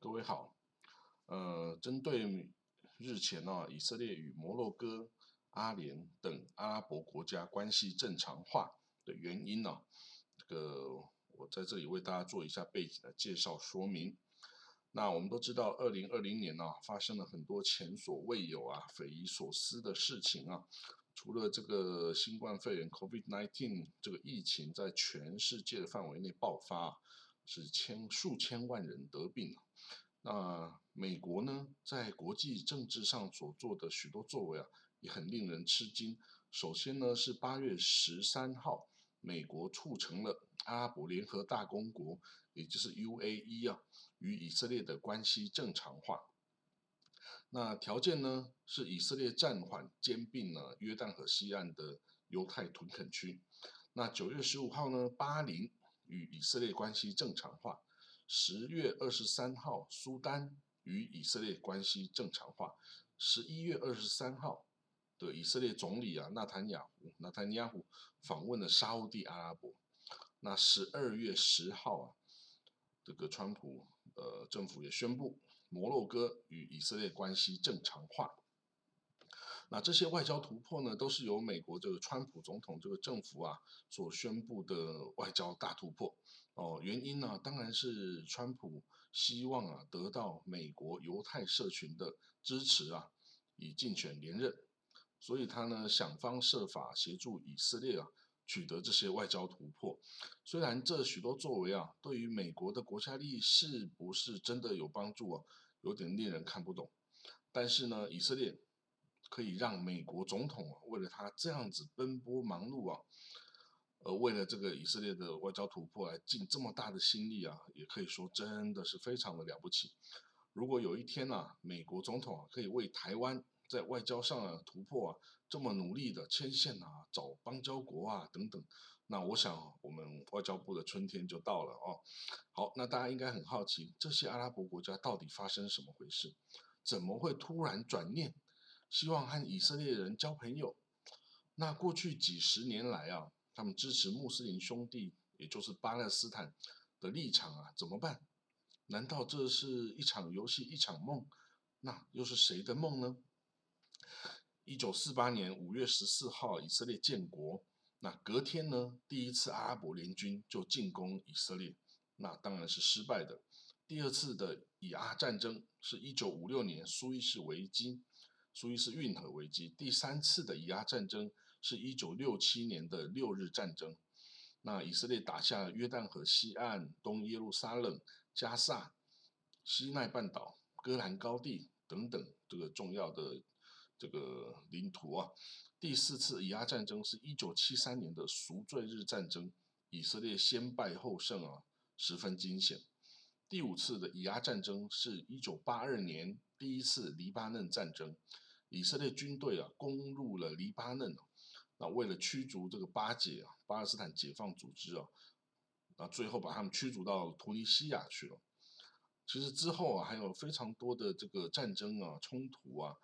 各位好，呃，针对日前呢，以色列与摩洛哥、阿联等阿拉伯国家关系正常化的原因呢，这个我在这里为大家做一下背景的介绍说明。那我们都知道，二零二零年呢，发生了很多前所未有啊、匪夷所思的事情啊。除了这个新冠肺炎 （COVID-19） 这个疫情在全世界的范围内爆发。是千数千万人得病了。那美国呢，在国际政治上所做的许多作为啊，也很令人吃惊。首先呢，是八月十三号，美国促成了阿拉伯联合大公国，也就是 UAE 啊，与以色列的关系正常化。那条件呢，是以色列暂缓兼并了约旦河西岸的犹太屯垦区。那九月十五号呢，巴林。与以色列关系正常化。十月二十三号，苏丹与以色列关系正常化。十一月二十三号的以色列总理啊，纳坦雅胡，纳坦雅胡访问了沙地阿拉伯。那十二月十号啊，这个川普呃政府也宣布，摩洛哥与以色列关系正常化。那这些外交突破呢，都是由美国这个川普总统这个政府啊所宣布的外交大突破哦。原因呢，当然是川普希望啊得到美国犹太社群的支持啊，以竞选连任，所以他呢想方设法协助以色列啊取得这些外交突破。虽然这许多作为啊，对于美国的国家利益是不是真的有帮助啊，有点令人看不懂。但是呢，以色列。可以让美国总统啊，为了他这样子奔波忙碌啊，呃，为了这个以色列的外交突破来尽这么大的心力啊，也可以说真的是非常的了不起。如果有一天啊，美国总统啊可以为台湾在外交上啊突破啊这么努力的牵线啊，找邦交国啊等等，那我想我们外交部的春天就到了哦。好，那大家应该很好奇，这些阿拉伯国家到底发生什么回事？怎么会突然转念？希望和以色列人交朋友。那过去几十年来啊，他们支持穆斯林兄弟，也就是巴勒斯坦的立场啊，怎么办？难道这是一场游戏，一场梦？那又是谁的梦呢？一九四八年五月十四号，以色列建国。那隔天呢，第一次阿拉伯联军就进攻以色列，那当然是失败的。第二次的以阿战争是一九五六年苏伊士危机。苏伊士运河危机，第三次的以阿战争是一九六七年的六日战争。那以色列打下约旦河西岸、东耶路撒冷、加萨、西奈半岛、戈兰高地等等这个重要的这个领土啊。第四次以阿战争是一九七三年的赎罪日战争，以色列先败后胜啊，十分惊险。第五次的以阿战争是一九八二年第一次黎巴嫩战争。以色列军队啊攻入了黎巴嫩那为了驱逐这个巴解啊巴勒斯坦解放组织啊，那最后把他们驱逐到突尼西亚去了。其实之后啊还有非常多的这个战争啊冲突啊，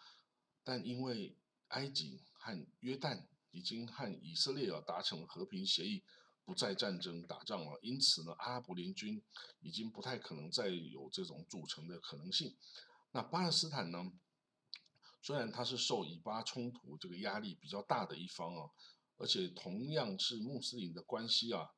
但因为埃及和约旦已经和以色列啊达成了和平协议，不再战争打仗了，因此呢阿拉伯联军已经不太可能再有这种组成的可能性。那巴勒斯坦呢？虽然他是受以巴冲突这个压力比较大的一方啊，而且同样是穆斯林的关系啊，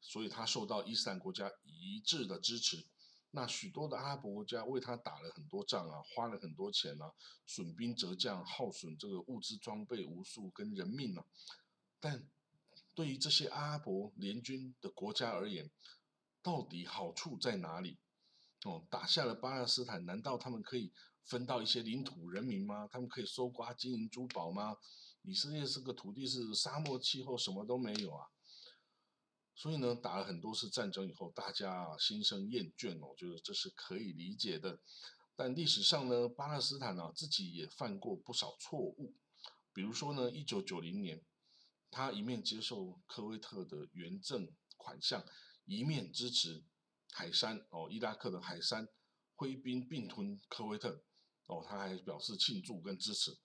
所以他受到伊斯兰国家一致的支持。那许多的阿拉伯国家为他打了很多仗啊，花了很多钱啊，损兵折将，耗损这个物资装备无数跟人命啊。但对于这些阿拉伯联军的国家而言，到底好处在哪里？哦，打下了巴勒斯坦，难道他们可以分到一些领土人民吗？他们可以搜刮金银珠宝吗？以色列这个土地是沙漠气候，什么都没有啊。所以呢，打了很多次战争以后，大家心生厌倦哦，觉得这是可以理解的。但历史上呢，巴勒斯坦呢自己也犯过不少错误，比如说呢，一九九零年，他一面接受科威特的援赠款项，一面支持。海山哦，伊拉克的海山挥兵并吞科威特哦，他还表示庆祝跟支持，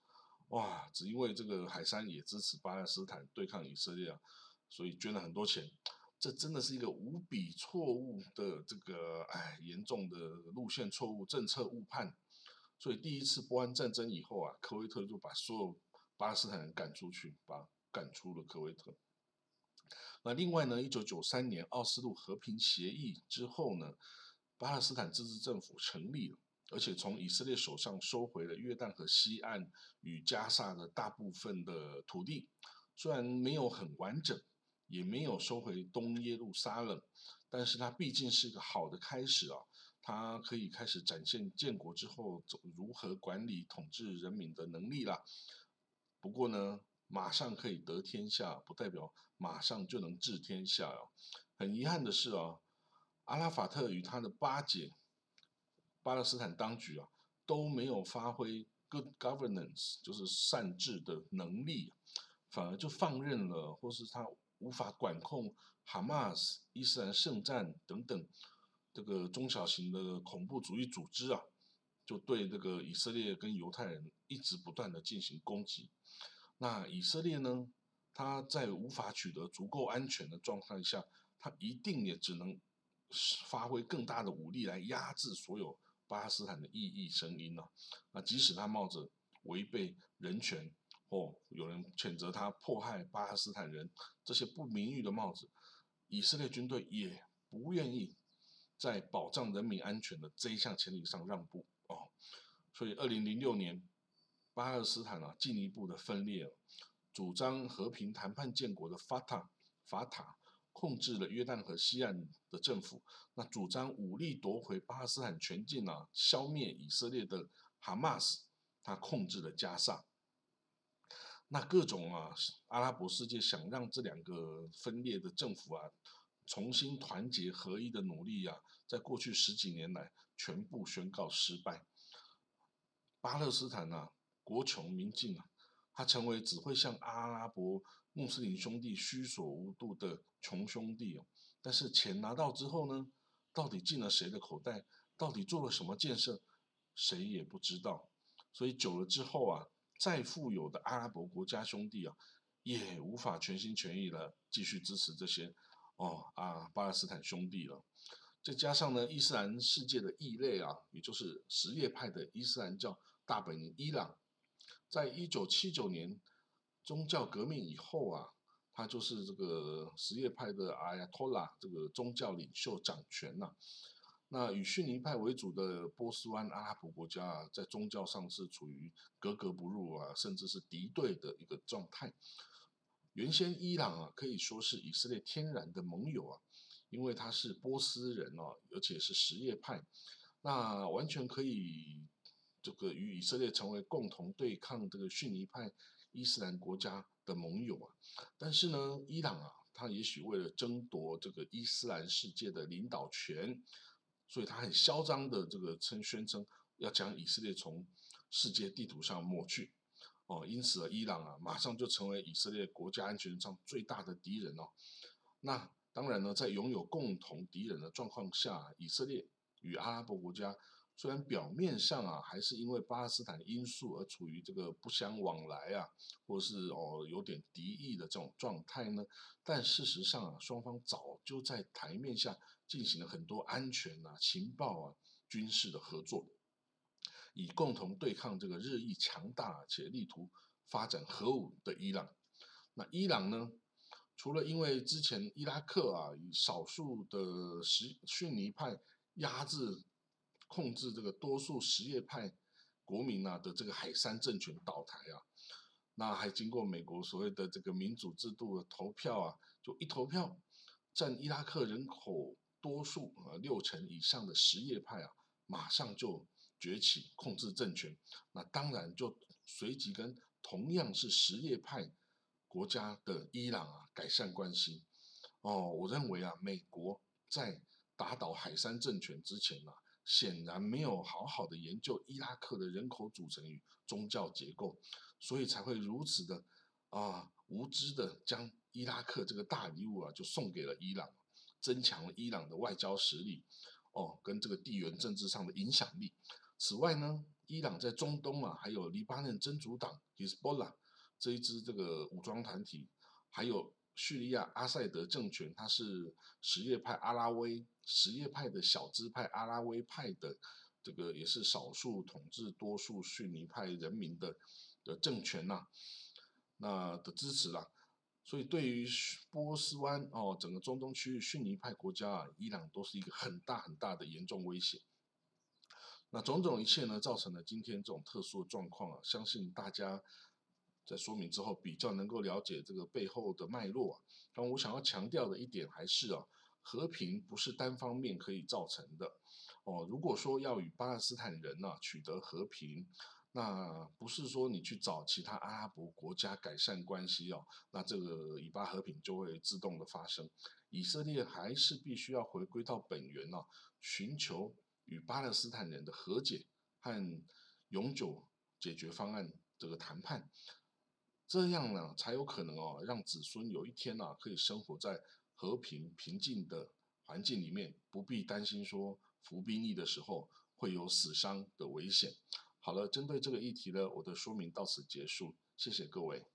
哇！只因为这个海山也支持巴勒斯坦对抗以色列啊，所以捐了很多钱。这真的是一个无比错误的这个哎严重的路线错误、政策误判。所以第一次波湾战争以后啊，科威特就把所有巴勒斯坦人赶出去，把赶出了科威特。那另外呢，一九九三年奥斯陆和平协议之后呢，巴勒斯坦自治政府成立了，而且从以色列手上收回了约旦河西岸与加沙的大部分的土地，虽然没有很完整，也没有收回东耶路撒冷，但是它毕竟是一个好的开始啊，它可以开始展现建国之后如何管理统治人民的能力啦。不过呢，马上可以得天下，不代表马上就能治天下哦。很遗憾的是啊，阿拉法特与他的巴解巴勒斯坦当局啊，都没有发挥 good governance，就是善治的能力，反而就放任了，或是他无法管控哈马斯、伊斯兰圣战等等这个中小型的恐怖主义组织啊，就对这个以色列跟犹太人一直不断的进行攻击。那以色列呢？他在无法取得足够安全的状态下，他一定也只能发挥更大的武力来压制所有巴勒斯坦的异议声音呢。那即使他冒着违背人权或有人谴责他迫害巴勒斯坦人这些不名誉的帽子，以色列军队也不愿意在保障人民安全的这一项前提上让步哦。所以，二零零六年。巴勒斯坦啊，进一步的分裂，主张和平谈判建国的法塔法塔控制了约旦河西岸的政府，那主张武力夺回巴勒斯坦全境啊，消灭以色列的哈马斯，他控制了加沙。那各种啊，阿拉伯世界想让这两个分裂的政府啊，重新团结合一的努力啊，在过去十几年来全部宣告失败。巴勒斯坦啊。国穷民尽啊，他成为只会向阿拉伯穆斯林兄弟虚所无度的穷兄弟哦。但是钱拿到之后呢，到底进了谁的口袋？到底做了什么建设？谁也不知道。所以久了之后啊，再富有的阿拉伯国家兄弟啊，也无法全心全意的继续支持这些哦啊巴勒斯坦兄弟了。再加上呢，伊斯兰世界的异类啊，也就是什叶派的伊斯兰教大本营伊朗。在一九七九年宗教革命以后啊，他就是这个什叶派的阿亚托拉这个宗教领袖掌权呐。那以逊尼派为主的波斯湾阿拉伯国家啊，在宗教上是处于格格不入啊，甚至是敌对的一个状态。原先伊朗啊可以说是以色列天然的盟友啊，因为他是波斯人哦，而且是什叶派，那完全可以。这个与以色列成为共同对抗这个逊尼派伊斯兰国家的盟友啊，但是呢，伊朗啊，他也许为了争夺这个伊斯兰世界的领导权，所以他很嚣张的这个称宣称要将以色列从世界地图上抹去哦，因此啊，伊朗啊，马上就成为以色列国家安全上最大的敌人哦。那当然呢，在拥有共同敌人的状况下，以色列与阿拉伯国家。虽然表面上啊，还是因为巴勒斯坦因素而处于这个不相往来啊，或是哦有点敌意的这种状态呢，但事实上啊，双方早就在台面下进行了很多安全啊、情报啊、军事的合作，以共同对抗这个日益强大且力图发展核武的伊朗。那伊朗呢，除了因为之前伊拉克啊，以少数的什逊尼派压制。控制这个多数什叶派国民啊的这个海山政权倒台啊，那还经过美国所谓的这个民主制度的投票啊，就一投票，占伊拉克人口多数啊六成以上的什叶派啊，马上就崛起控制政权，那当然就随即跟同样是什叶派国家的伊朗啊改善关系。哦，我认为啊，美国在打倒海山政权之前啊。显然没有好好的研究伊拉克的人口组成与宗教结构，所以才会如此的啊无知的将伊拉克这个大礼物啊就送给了伊朗，增强了伊朗的外交实力哦跟这个地缘政治上的影响力。此外呢，伊朗在中东啊还有黎巴嫩真主党 Hezbollah 这一支这个武装团体，还有叙利亚阿塞德政权，它是什叶派阿拉维什叶派的小支派阿拉维派的这个也是少数统治多数逊尼派人民的的政权呐，那的支持啦。所以对于波斯湾哦，整个中东区域逊尼派国家啊，伊朗都是一个很大很大的严重威胁。那种种一切呢，造成了今天这种特殊的状况啊，相信大家在说明之后比较能够了解这个背后的脉络啊。但我想要强调的一点还是啊，和平不是单方面可以造成的哦。如果说要与巴勒斯坦人呢取得和平，那不是说你去找其他阿拉伯国家改善关系哦，那这个以巴和平就会自动的发生。以色列还是必须要回归到本源哦，寻求与巴勒斯坦人的和解和永久解决方案这个谈判，这样呢才有可能哦，让子孙有一天呢可以生活在和平平静的环境里面，不必担心说服兵役的时候会有死伤的危险。好了，针对这个议题呢，我的说明到此结束，谢谢各位。